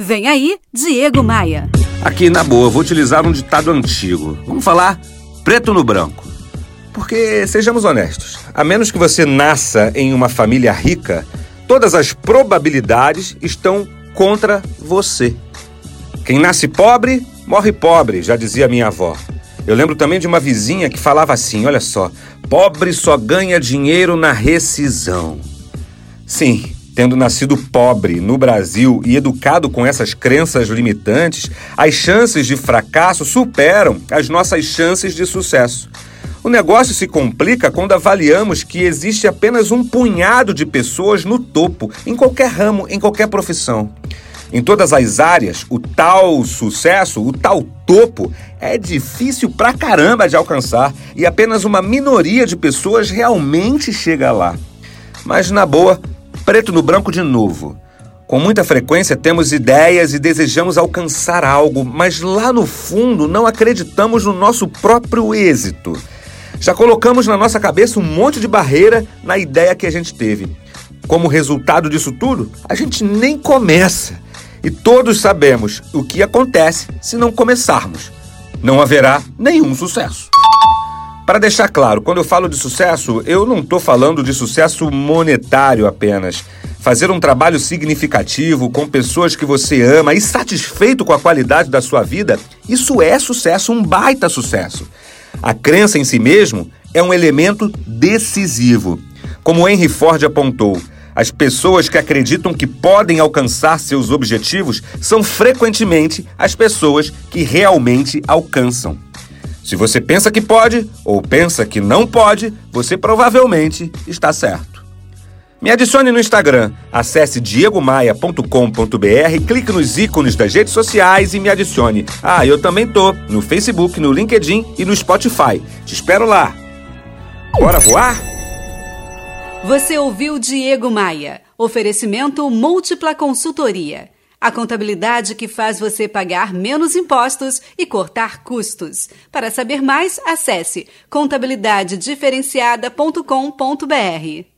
Vem aí, Diego Maia. Aqui, na boa, vou utilizar um ditado antigo. Vamos falar preto no branco. Porque, sejamos honestos, a menos que você nasça em uma família rica, todas as probabilidades estão contra você. Quem nasce pobre, morre pobre, já dizia minha avó. Eu lembro também de uma vizinha que falava assim: olha só, pobre só ganha dinheiro na rescisão. Sim, Tendo nascido pobre no Brasil e educado com essas crenças limitantes, as chances de fracasso superam as nossas chances de sucesso. O negócio se complica quando avaliamos que existe apenas um punhado de pessoas no topo, em qualquer ramo, em qualquer profissão. Em todas as áreas, o tal sucesso, o tal topo, é difícil pra caramba de alcançar e apenas uma minoria de pessoas realmente chega lá. Mas, na boa, preto no branco de novo. Com muita frequência temos ideias e desejamos alcançar algo, mas lá no fundo não acreditamos no nosso próprio êxito. Já colocamos na nossa cabeça um monte de barreira na ideia que a gente teve. Como resultado disso tudo, a gente nem começa. E todos sabemos o que acontece se não começarmos. Não haverá nenhum sucesso. Para deixar claro, quando eu falo de sucesso, eu não estou falando de sucesso monetário apenas. Fazer um trabalho significativo com pessoas que você ama e satisfeito com a qualidade da sua vida, isso é sucesso, um baita sucesso. A crença em si mesmo é um elemento decisivo. Como Henry Ford apontou, as pessoas que acreditam que podem alcançar seus objetivos são frequentemente as pessoas que realmente alcançam. Se você pensa que pode ou pensa que não pode, você provavelmente está certo. Me adicione no Instagram, acesse diegomaia.com.br, clique nos ícones das redes sociais e me adicione. Ah, eu também tô no Facebook, no LinkedIn e no Spotify. Te espero lá. Bora voar? Você ouviu Diego Maia. Oferecimento Múltipla Consultoria. A contabilidade que faz você pagar menos impostos e cortar custos. Para saber mais, acesse contabilidadediferenciada.com.br.